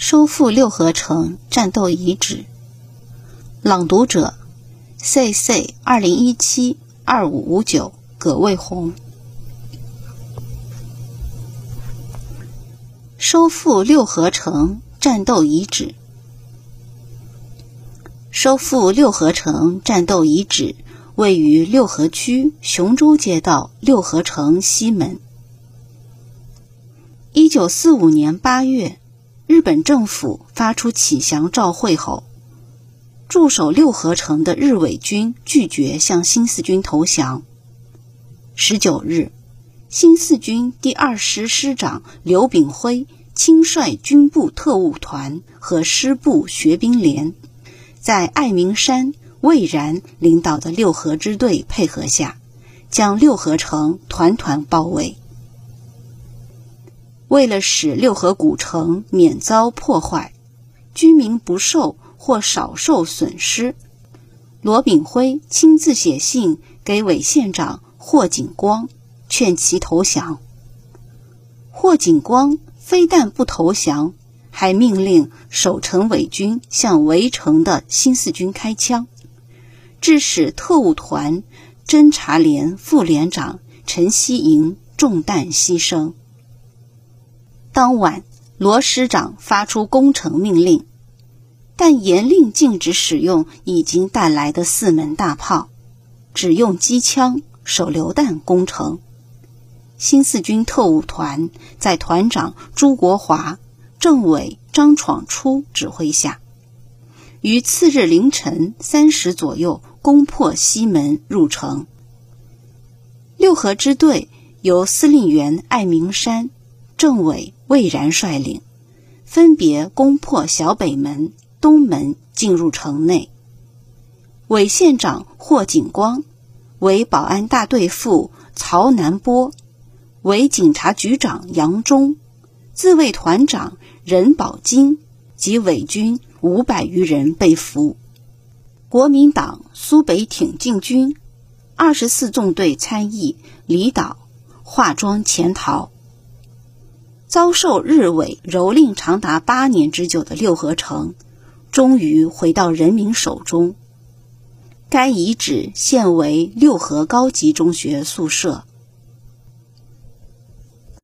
收复六合城战斗遗址。朗读者：C C 二零一七二五五九葛卫红。收复六合城战斗遗址。收复六合城战斗遗址位于六合区雄州街道六合城西门。一九四五年八月。日本政府发出启降照会后，驻守六合城的日伪军拒绝向新四军投降。十九日，新四军第二师师长刘炳辉亲率军部特务团和师部学兵连，在爱民山魏然领导的六合支队配合下，将六合城团团包围。为了使六合古城免遭破坏，居民不受或少受损失，罗炳辉亲自写信给伪县长霍景光，劝其投降。霍景光非但不投降，还命令守城伪军向围城的新四军开枪，致使特务团侦察连副连长陈希营中弹牺牲。当晚，罗师长发出攻城命令，但严令禁止使用已经带来的四门大炮，只用机枪、手榴弹攻城。新四军特务团在团长朱国华、政委张闯初指挥下，于次日凌晨三时左右攻破西门入城。六合支队由司令员艾明山。政委魏然率领，分别攻破小北门、东门，进入城内。伪县长霍景光、为保安大队副曹南波、为警察局长杨忠、自卫团长任宝金及伪军五百余人被俘。国民党苏北挺进军二十四纵队参议李导化妆潜逃。遭受日伪蹂躏长达八年之久的六合城，终于回到人民手中。该遗址现为六合高级中学宿舍。